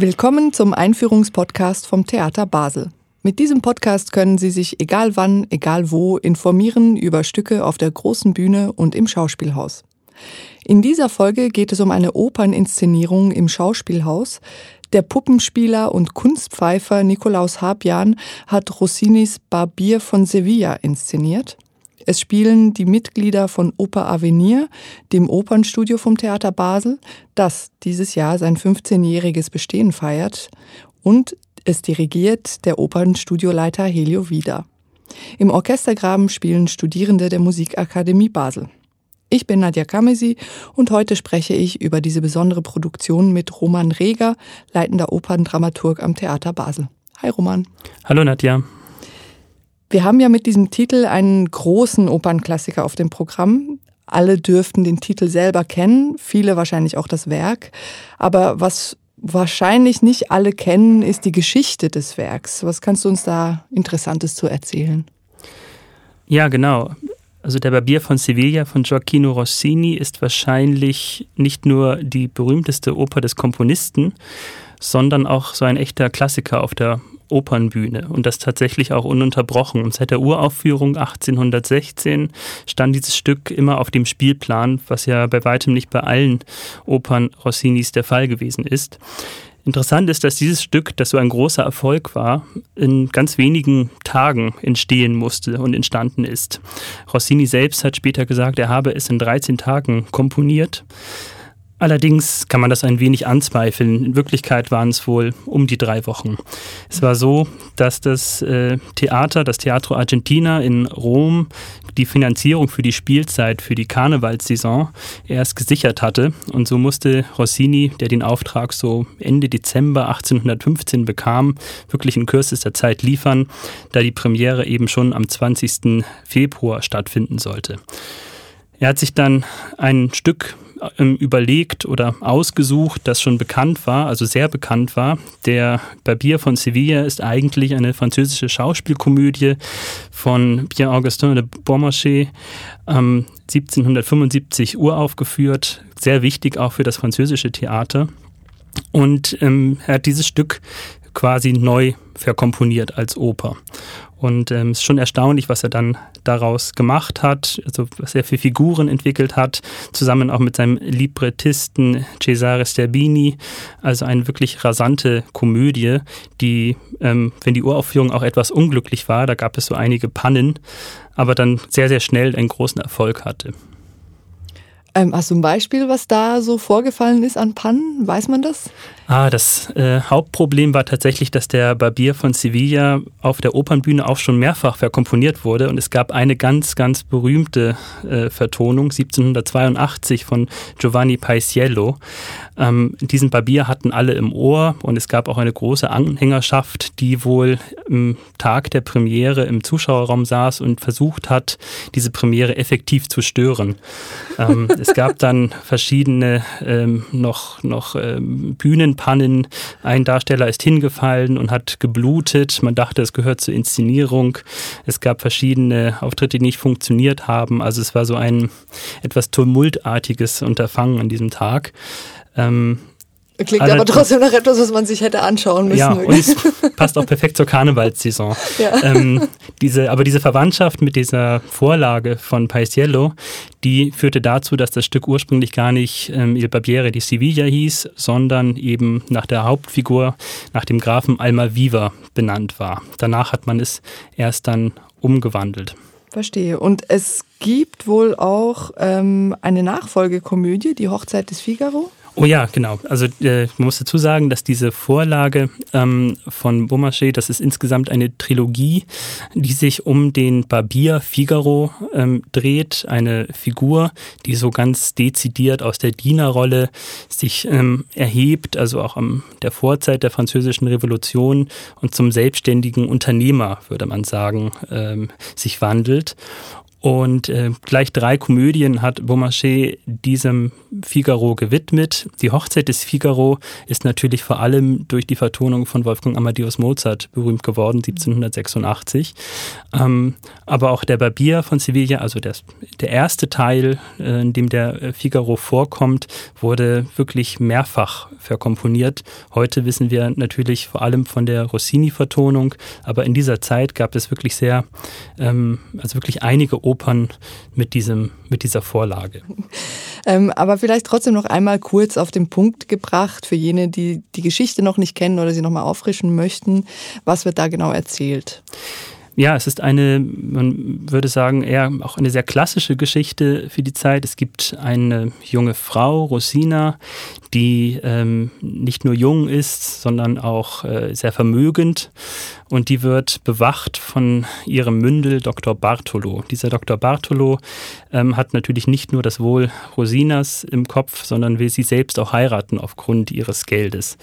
Willkommen zum Einführungspodcast vom Theater Basel. Mit diesem Podcast können Sie sich egal wann, egal wo informieren über Stücke auf der großen Bühne und im Schauspielhaus. In dieser Folge geht es um eine Operninszenierung im Schauspielhaus. Der Puppenspieler und Kunstpfeifer Nikolaus Habjan hat Rossinis Barbier von Sevilla inszeniert. Es spielen die Mitglieder von Oper Avenir, dem Opernstudio vom Theater Basel, das dieses Jahr sein 15-jähriges Bestehen feiert, und es dirigiert der Opernstudioleiter Helio Wieder. Im Orchestergraben spielen Studierende der Musikakademie Basel. Ich bin Nadja Kamesi und heute spreche ich über diese besondere Produktion mit Roman Reger, leitender Operndramaturg am Theater Basel. Hi Roman. Hallo Nadja. Wir haben ja mit diesem Titel einen großen Opernklassiker auf dem Programm. Alle dürften den Titel selber kennen, viele wahrscheinlich auch das Werk. Aber was wahrscheinlich nicht alle kennen, ist die Geschichte des Werks. Was kannst du uns da Interessantes zu erzählen? Ja, genau. Also der Barbier von Sevilla von Gioacchino Rossini ist wahrscheinlich nicht nur die berühmteste Oper des Komponisten, sondern auch so ein echter Klassiker auf der Opernbühne und das tatsächlich auch ununterbrochen. Und seit der Uraufführung 1816 stand dieses Stück immer auf dem Spielplan, was ja bei weitem nicht bei allen Opern Rossinis der Fall gewesen ist. Interessant ist, dass dieses Stück, das so ein großer Erfolg war, in ganz wenigen Tagen entstehen musste und entstanden ist. Rossini selbst hat später gesagt, er habe es in 13 Tagen komponiert. Allerdings kann man das ein wenig anzweifeln. In Wirklichkeit waren es wohl um die drei Wochen. Es war so, dass das äh, Theater, das Teatro Argentina in Rom, die Finanzierung für die Spielzeit, für die Karnevalssaison erst gesichert hatte. Und so musste Rossini, der den Auftrag so Ende Dezember 1815 bekam, wirklich in kürzester Zeit liefern, da die Premiere eben schon am 20. Februar stattfinden sollte. Er hat sich dann ein Stück überlegt oder ausgesucht, das schon bekannt war, also sehr bekannt war. Der Barbier von Sevilla ist eigentlich eine französische Schauspielkomödie von Pierre-Augustin de Beaumarchais, ähm, 1775 uraufgeführt, sehr wichtig auch für das französische Theater. Und ähm, er hat dieses Stück quasi neu verkomponiert als Oper. Und ähm, es ist schon erstaunlich, was er dann daraus gemacht hat, also was er für Figuren entwickelt hat, zusammen auch mit seinem Librettisten Cesare Sterbini. Also eine wirklich rasante Komödie, die, ähm, wenn die Uraufführung auch etwas unglücklich war, da gab es so einige Pannen, aber dann sehr, sehr schnell einen großen Erfolg hatte. Ähm, hast du ein Beispiel, was da so vorgefallen ist an Pannen? Weiß man das? Ah, das äh, Hauptproblem war tatsächlich, dass der Barbier von Sevilla auf der Opernbühne auch schon mehrfach verkomponiert wurde und es gab eine ganz, ganz berühmte äh, Vertonung 1782 von Giovanni Paisiello. Ähm, diesen Barbier hatten alle im Ohr und es gab auch eine große Anhängerschaft, die wohl im Tag der Premiere im Zuschauerraum saß und versucht hat, diese Premiere effektiv zu stören. Ähm, es gab dann verschiedene ähm, noch, noch ähm, Bühnen Pannen. Ein Darsteller ist hingefallen und hat geblutet. Man dachte, es gehört zur Inszenierung. Es gab verschiedene Auftritte, die nicht funktioniert haben. Also es war so ein etwas tumultartiges Unterfangen an diesem Tag. Ähm, Klingt aber trotzdem nach etwas, was man sich hätte anschauen müssen. Ja, und es passt auch perfekt zur Karnevalssaison. Ja. Ähm, diese, aber diese Verwandtschaft mit dieser Vorlage von Paisiello, die führte dazu, dass das Stück ursprünglich gar nicht ähm, Il Barbiere di Sevilla hieß, sondern eben nach der Hauptfigur, nach dem Grafen Almaviva benannt war. Danach hat man es erst dann umgewandelt. Verstehe. Und es gibt wohl auch ähm, eine Nachfolgekomödie, die Hochzeit des Figaro. Oh ja, genau. Also äh, man muss dazu sagen, dass diese Vorlage ähm, von Beaumarchais, das ist insgesamt eine Trilogie, die sich um den Barbier Figaro ähm, dreht. Eine Figur, die so ganz dezidiert aus der Dienerrolle sich ähm, erhebt, also auch am der Vorzeit der französischen Revolution und zum selbstständigen Unternehmer, würde man sagen, ähm, sich wandelt. Und äh, gleich drei Komödien hat Beaumarchais diesem Figaro gewidmet. Die Hochzeit des Figaro ist natürlich vor allem durch die Vertonung von Wolfgang Amadeus Mozart berühmt geworden, 1786. Ähm, aber auch der Barbier von Sevilla, also der, der erste Teil, äh, in dem der Figaro vorkommt, wurde wirklich mehrfach verkomponiert. Heute wissen wir natürlich vor allem von der Rossini-Vertonung, aber in dieser Zeit gab es wirklich sehr, ähm, also wirklich einige Opern mit, diesem, mit dieser Vorlage. Ähm, aber vielleicht trotzdem noch einmal kurz auf den Punkt gebracht für jene, die die Geschichte noch nicht kennen oder sie nochmal auffrischen möchten. Was wird da genau erzählt? Ja, es ist eine, man würde sagen, eher auch eine sehr klassische Geschichte für die Zeit. Es gibt eine junge Frau, Rosina, die ähm, nicht nur jung ist, sondern auch äh, sehr vermögend. Und die wird bewacht von ihrem Mündel Dr. Bartolo. Dieser Dr. Bartolo ähm, hat natürlich nicht nur das Wohl Rosinas im Kopf, sondern will sie selbst auch heiraten aufgrund ihres Geldes.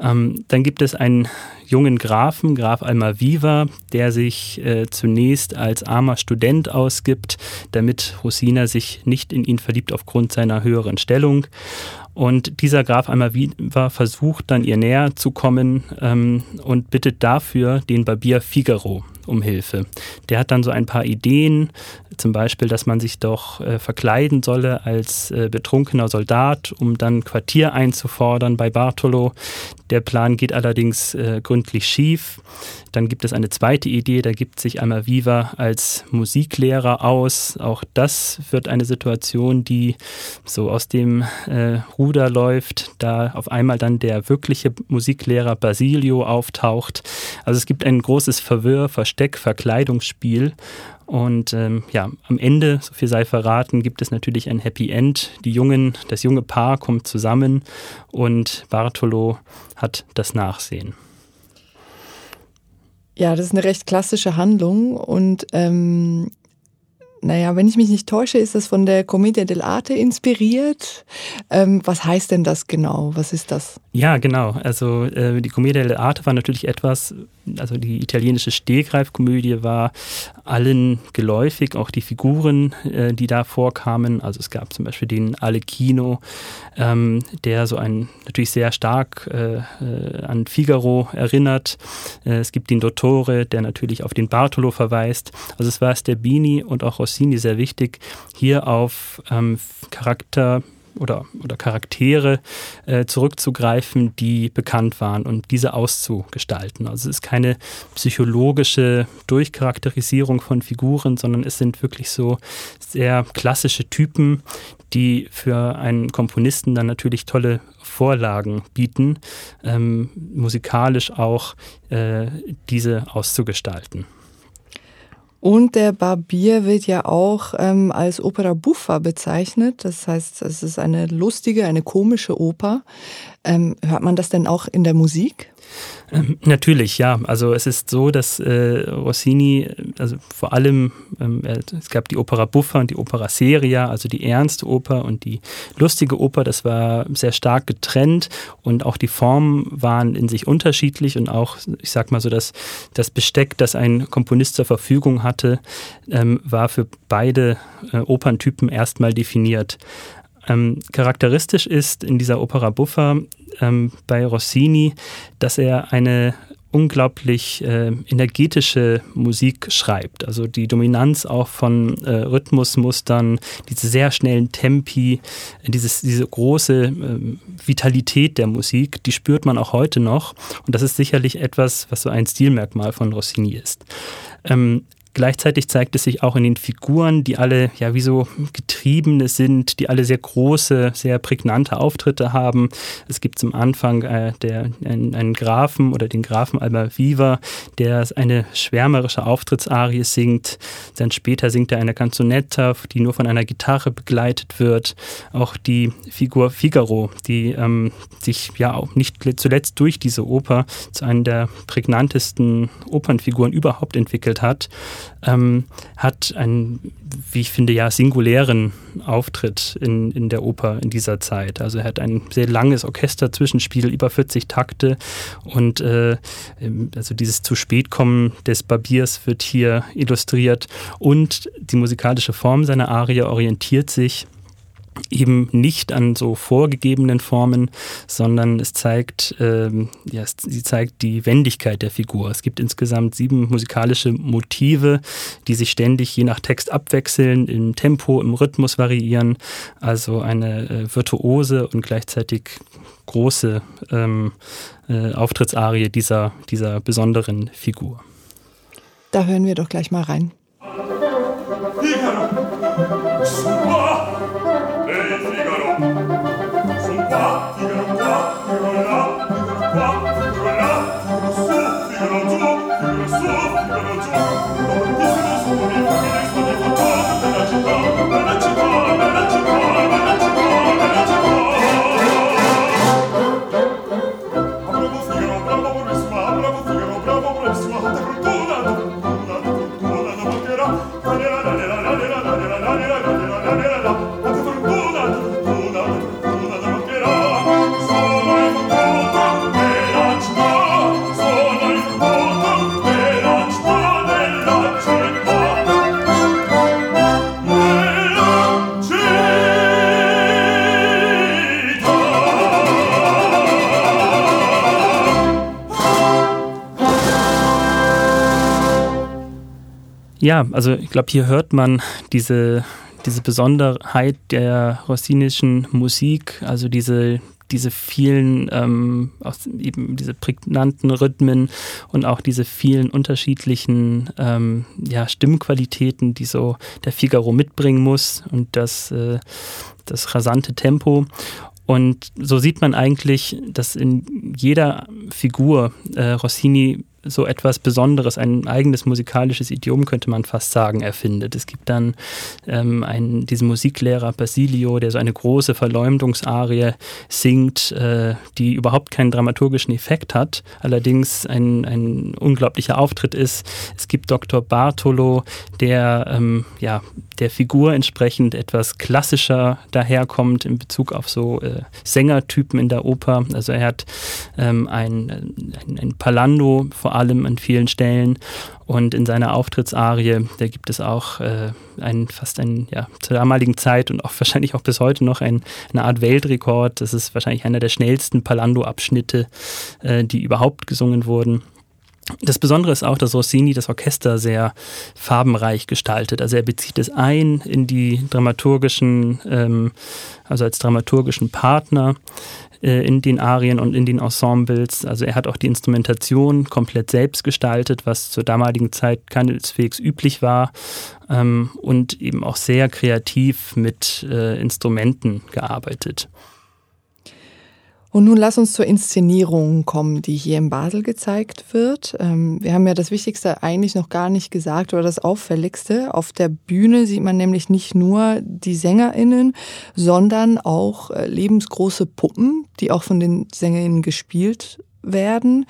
Ähm, dann gibt es einen jungen Grafen, Graf Almaviva, der sich äh, zunächst als armer Student ausgibt, damit Rosina sich nicht in ihn verliebt aufgrund seiner höheren Stellung. Und dieser Graf Almaviva versucht dann ihr näher zu kommen ähm, und bittet dafür den Barbier Figaro um Hilfe. Der hat dann so ein paar Ideen, zum Beispiel, dass man sich doch äh, verkleiden solle als äh, betrunkener Soldat, um dann Quartier einzufordern bei Bartolo. Der Plan geht allerdings äh, gründlich schief. Dann gibt es eine zweite Idee, da gibt sich einmal Viva als Musiklehrer aus. Auch das wird eine Situation, die so aus dem äh, Ruder läuft, da auf einmal dann der wirkliche Musiklehrer Basilio auftaucht. Also es gibt ein großes Verwirr, Versteck, Verkleidungsspiel. Und ähm, ja, am Ende, so viel sei verraten, gibt es natürlich ein Happy End. Die Jungen, das junge Paar kommt zusammen und Bartolo hat das Nachsehen. Ja, das ist eine recht klassische Handlung und ähm, naja, wenn ich mich nicht täusche, ist das von der Commedia dell'arte inspiriert. Ähm, was heißt denn das genau? Was ist das? Ja, genau. Also äh, die Commedia dell'arte war natürlich etwas, also die italienische Stehgreifkomödie war allen geläufig, auch die Figuren, äh, die da vorkamen. Also es gab zum Beispiel den Alecchino, ähm, der so ein natürlich sehr stark äh, äh an Figaro erinnert. Äh, es gibt den Dottore, der natürlich auf den Bartolo verweist. Also es war Sterbini und auch Rossini sehr wichtig, hier auf ähm, Charakter oder, oder Charaktere äh, zurückzugreifen, die bekannt waren und diese auszugestalten. Also es ist keine psychologische Durchcharakterisierung von Figuren, sondern es sind wirklich so sehr klassische Typen, die für einen Komponisten dann natürlich tolle Vorlagen bieten, ähm, musikalisch auch äh, diese auszugestalten. Und der Barbier wird ja auch ähm, als Opera buffa bezeichnet. Das heißt, es ist eine lustige, eine komische Oper. Ähm, hört man das denn auch in der Musik? Ähm, natürlich, ja. Also es ist so, dass äh, Rossini, also vor allem, ähm, es gab die Opera Buffa und die Opera Seria, also die ernste Oper und die lustige Oper, das war sehr stark getrennt und auch die Formen waren in sich unterschiedlich und auch, ich sag mal so, dass das Besteck, das ein Komponist zur Verfügung hatte, ähm, war für beide äh, Operntypen erstmal definiert. Ähm, charakteristisch ist in dieser Opera Buffa ähm, bei Rossini, dass er eine unglaublich äh, energetische Musik schreibt. Also die Dominanz auch von äh, Rhythmusmustern, diese sehr schnellen Tempi, dieses, diese große äh, Vitalität der Musik, die spürt man auch heute noch. Und das ist sicherlich etwas, was so ein Stilmerkmal von Rossini ist. Ähm, Gleichzeitig zeigt es sich auch in den Figuren, die alle ja wie so Getriebene sind, die alle sehr große, sehr prägnante Auftritte haben. Es gibt zum Anfang äh, der, einen, einen Grafen oder den Grafen Alba Viva, der eine schwärmerische Auftrittsarie singt. Dann später singt er eine Canzonetta, die nur von einer Gitarre begleitet wird. Auch die Figur Figaro, die ähm, sich ja auch nicht zuletzt durch diese Oper zu einer der prägnantesten Opernfiguren überhaupt entwickelt hat ähm, hat einen, wie ich finde, ja singulären Auftritt in, in der Oper in dieser Zeit. Also er hat ein sehr langes Orchesterzwischenspiel, über 40 Takte und äh, also dieses zu spät kommen des Barbiers wird hier illustriert und die musikalische Form seiner Arie orientiert sich eben nicht an so vorgegebenen Formen, sondern es zeigt, ähm, ja, sie zeigt die Wendigkeit der Figur. Es gibt insgesamt sieben musikalische Motive, die sich ständig je nach Text abwechseln, im Tempo, im Rhythmus variieren. Also eine äh, virtuose und gleichzeitig große ähm, äh, Auftrittsarie dieser, dieser besonderen Figur. Da hören wir doch gleich mal rein. Ja, also ich glaube, hier hört man diese, diese Besonderheit der rossinischen Musik, also diese, diese vielen, ähm, eben diese prägnanten Rhythmen und auch diese vielen unterschiedlichen ähm, ja, Stimmqualitäten, die so der Figaro mitbringen muss und das, äh, das rasante Tempo. Und so sieht man eigentlich, dass in jeder Figur äh, Rossini so etwas Besonderes, ein eigenes musikalisches Idiom, könnte man fast sagen, erfindet. Es gibt dann ähm, einen, diesen Musiklehrer Basilio, der so eine große Verleumdungsarie singt, äh, die überhaupt keinen dramaturgischen Effekt hat, allerdings ein, ein unglaublicher Auftritt ist. Es gibt Dr. Bartolo, der ähm, ja, der Figur entsprechend etwas klassischer daherkommt in Bezug auf so äh, Sängertypen in der Oper. Also er hat ähm, ein, ein, ein Palando vor allem an vielen Stellen. Und in seiner Auftrittsarie, da gibt es auch äh, ein, fast ein, ja, zur damaligen Zeit und auch wahrscheinlich auch bis heute noch ein, eine Art Weltrekord. Das ist wahrscheinlich einer der schnellsten Palando-Abschnitte, äh, die überhaupt gesungen wurden. Das Besondere ist auch, dass Rossini das Orchester sehr farbenreich gestaltet. Also er bezieht es ein in die dramaturgischen, ähm, also als dramaturgischen Partner in den Arien und in den Ensembles. Also er hat auch die Instrumentation komplett selbst gestaltet, was zur damaligen Zeit keineswegs üblich war ähm, und eben auch sehr kreativ mit äh, Instrumenten gearbeitet. Und nun lass uns zur Inszenierung kommen, die hier in Basel gezeigt wird. Ähm, wir haben ja das Wichtigste eigentlich noch gar nicht gesagt oder das Auffälligste. Auf der Bühne sieht man nämlich nicht nur die SängerInnen, sondern auch äh, lebensgroße Puppen, die auch von den SängerInnen gespielt werden.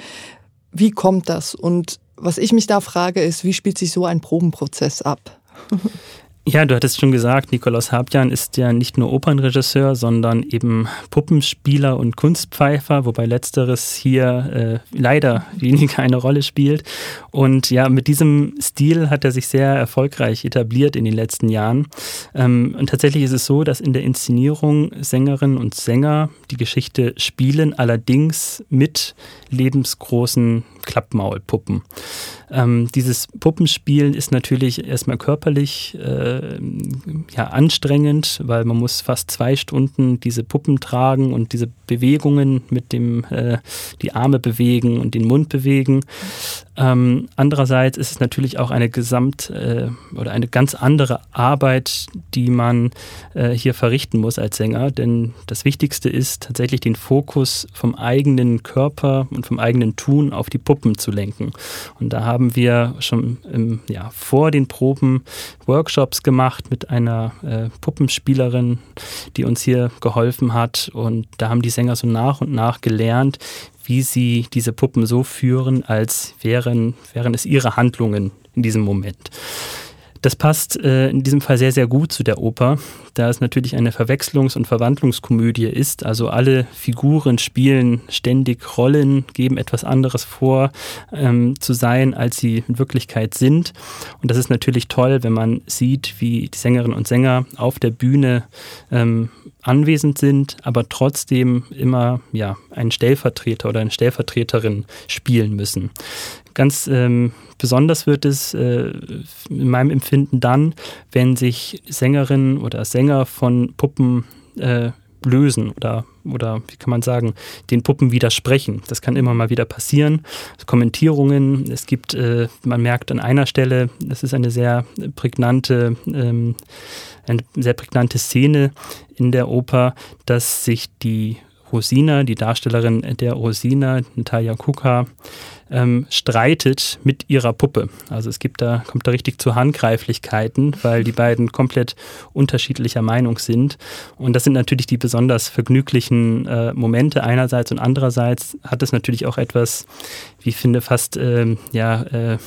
Wie kommt das? Und was ich mich da frage, ist, wie spielt sich so ein Probenprozess ab? Ja, du hattest schon gesagt, Nikolaus Habjan ist ja nicht nur Opernregisseur, sondern eben Puppenspieler und Kunstpfeifer, wobei letzteres hier äh, leider weniger eine Rolle spielt. Und ja, mit diesem Stil hat er sich sehr erfolgreich etabliert in den letzten Jahren. Ähm, und tatsächlich ist es so, dass in der Inszenierung Sängerinnen und Sänger die Geschichte spielen, allerdings mit lebensgroßen Klappmaulpuppen. Ähm, dieses Puppenspielen ist natürlich erstmal körperlich äh, ja, anstrengend, weil man muss fast zwei Stunden diese Puppen tragen und diese Bewegungen mit dem äh, die Arme bewegen und den Mund bewegen. Ähm, andererseits ist es natürlich auch eine gesamt äh, oder eine ganz andere Arbeit, die man äh, hier verrichten muss als Sänger, denn das Wichtigste ist tatsächlich den Fokus vom eigenen Körper und vom eigenen Tun auf die Puppen zu lenken. Und da haben wir schon im, ja, vor den Proben Workshops gemacht mit einer äh, Puppenspielerin, die uns hier geholfen hat. Und da haben die Sänger so nach und nach gelernt, wie sie diese Puppen so führen, als wären, wären es ihre Handlungen in diesem Moment. Das passt äh, in diesem Fall sehr, sehr gut zu der Oper, da es natürlich eine Verwechslungs- und Verwandlungskomödie ist. Also alle Figuren spielen ständig Rollen, geben etwas anderes vor ähm, zu sein, als sie in Wirklichkeit sind. Und das ist natürlich toll, wenn man sieht, wie die Sängerinnen und Sänger auf der Bühne ähm, anwesend sind, aber trotzdem immer ja, einen Stellvertreter oder eine Stellvertreterin spielen müssen. Ganz ähm, besonders wird es äh, in meinem Empfinden dann, wenn sich Sängerinnen oder Sänger von Puppen äh, lösen oder, oder wie kann man sagen, den Puppen widersprechen. Das kann immer mal wieder passieren. Kommentierungen, es gibt, äh, man merkt an einer Stelle, das ist eine sehr prägnante, ähm, eine sehr prägnante Szene in der Oper, dass sich die Rosina, die Darstellerin der Rosina, Natalia Kuka, ähm, streitet mit ihrer Puppe. Also es gibt da, kommt da richtig zu Handgreiflichkeiten, weil die beiden komplett unterschiedlicher Meinung sind. Und das sind natürlich die besonders vergnüglichen äh, Momente einerseits und andererseits hat es natürlich auch etwas, wie ich finde, fast ähm, ja äh,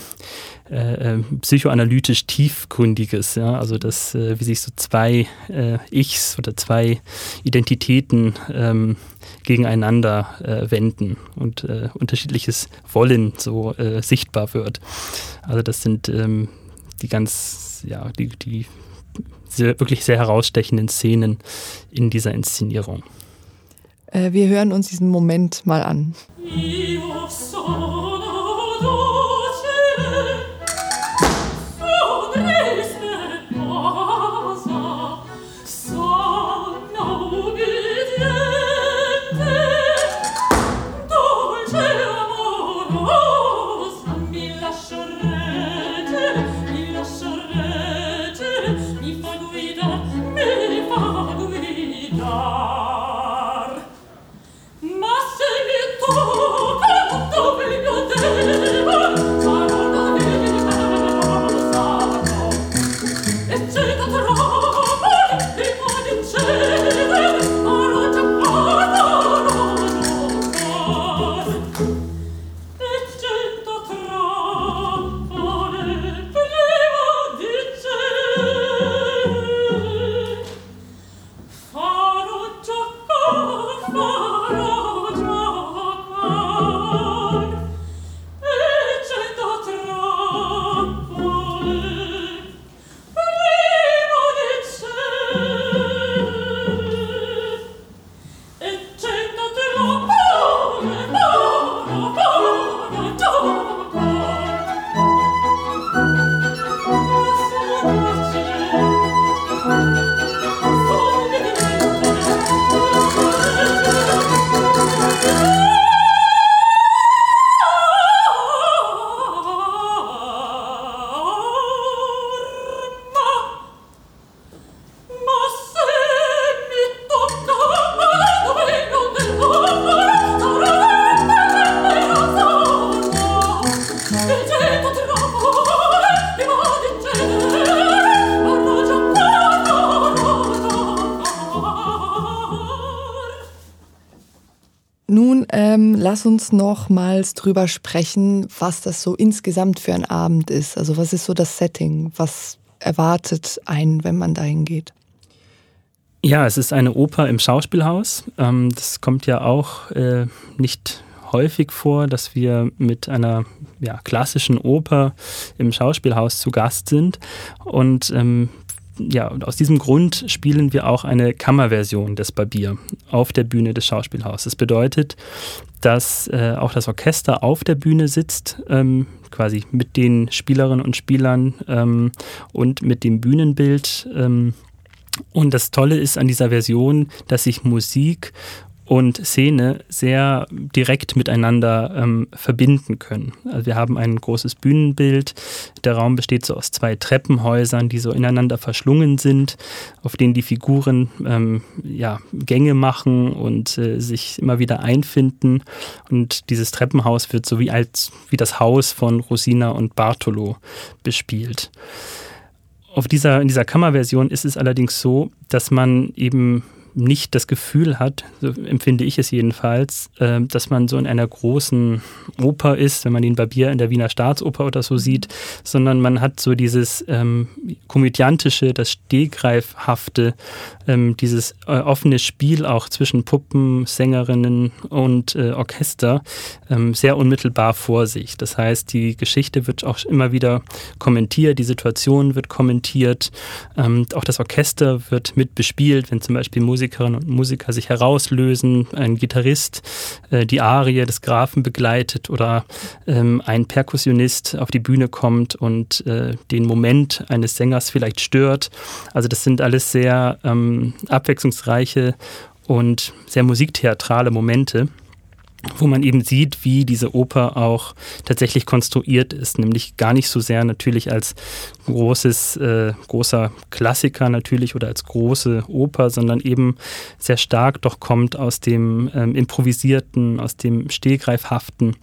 äh, äh, psychoanalytisch tiefgründiges, ja, also das, äh, wie sich so zwei äh, Ichs oder zwei Identitäten ähm, gegeneinander äh, wenden und äh, unterschiedliches Wollen so sichtbar wird. Also das sind ähm, die ganz, ja, die, die sehr, wirklich sehr herausstechenden Szenen in dieser Inszenierung. wir hören uns diesen Moment mal an. Oh, lass uns nochmals drüber sprechen, was das so insgesamt für ein Abend ist. Also was ist so das Setting? Was erwartet einen, wenn man dahin geht? Ja, es ist eine Oper im Schauspielhaus. Ähm, das kommt ja auch äh, nicht häufig vor, dass wir mit einer ja, klassischen Oper im Schauspielhaus zu Gast sind. Und ähm, ja, aus diesem Grund spielen wir auch eine Kammerversion des Barbier auf der Bühne des Schauspielhauses. Das bedeutet, dass äh, auch das Orchester auf der Bühne sitzt, ähm, quasi mit den Spielerinnen und Spielern ähm, und mit dem Bühnenbild. Ähm, und das Tolle ist an dieser Version, dass sich Musik und Szene sehr direkt miteinander ähm, verbinden können. Also wir haben ein großes Bühnenbild. Der Raum besteht so aus zwei Treppenhäusern, die so ineinander verschlungen sind, auf denen die Figuren ähm, ja, Gänge machen und äh, sich immer wieder einfinden. Und dieses Treppenhaus wird so wie als wie das Haus von Rosina und Bartolo bespielt. Auf dieser, in dieser Kammerversion ist es allerdings so, dass man eben nicht das Gefühl hat, so empfinde ich es jedenfalls, äh, dass man so in einer großen Oper ist, wenn man den Barbier in der Wiener Staatsoper oder so sieht, sondern man hat so dieses ähm, komödiantische, das Stehgreifhafte, ähm, dieses äh, offene Spiel auch zwischen Puppen, Sängerinnen und äh, Orchester ähm, sehr unmittelbar vor sich. Das heißt, die Geschichte wird auch immer wieder kommentiert, die Situation wird kommentiert, ähm, auch das Orchester wird mit bespielt, wenn zum Beispiel Musikerinnen und Musiker sich herauslösen, ein Gitarrist äh, die Arie des Grafen begleitet oder ähm, ein Perkussionist auf die Bühne kommt und äh, den Moment eines Sängers vielleicht stört. Also das sind alles sehr ähm, abwechslungsreiche und sehr musiktheatrale Momente wo man eben sieht, wie diese Oper auch tatsächlich konstruiert ist, nämlich gar nicht so sehr natürlich als großes, äh, großer Klassiker natürlich oder als große Oper, sondern eben sehr stark doch kommt aus dem ähm, Improvisierten, aus dem Stehgreifhaften.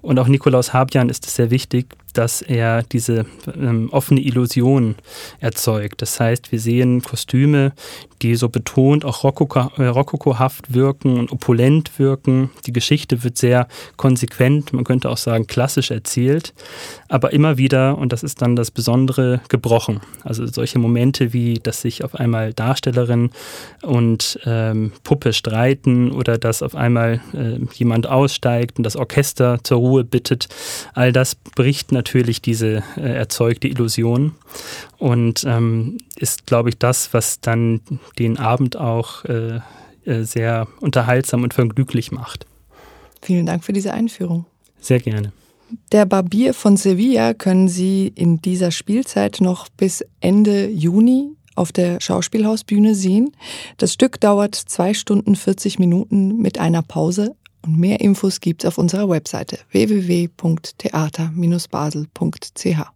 Und auch Nikolaus Habian ist es sehr wichtig, dass er diese ähm, offene Illusion erzeugt. Das heißt, wir sehen Kostüme, die so betont auch äh, rokokohaft wirken und opulent wirken. Die Geschichte wird sehr konsequent, man könnte auch sagen klassisch erzählt, aber immer wieder, und das ist dann das Besondere, gebrochen. Also solche Momente wie, dass sich auf einmal Darstellerin und ähm, Puppe streiten oder dass auf einmal äh, jemand aussteigt und das Orchester zur Ruhe bittet, all das bricht natürlich natürlich diese äh, erzeugte Illusion und ähm, ist, glaube ich, das, was dann den Abend auch äh, äh, sehr unterhaltsam und vergnüglich macht. Vielen Dank für diese Einführung. Sehr gerne. Der Barbier von Sevilla können Sie in dieser Spielzeit noch bis Ende Juni auf der Schauspielhausbühne sehen. Das Stück dauert zwei Stunden 40 Minuten mit einer Pause und mehr Infos gibt's auf unserer Webseite www.theater-basel.ch.